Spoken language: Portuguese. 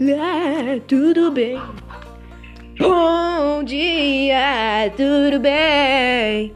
lá, tudo bem. Bom dia, tudo bem?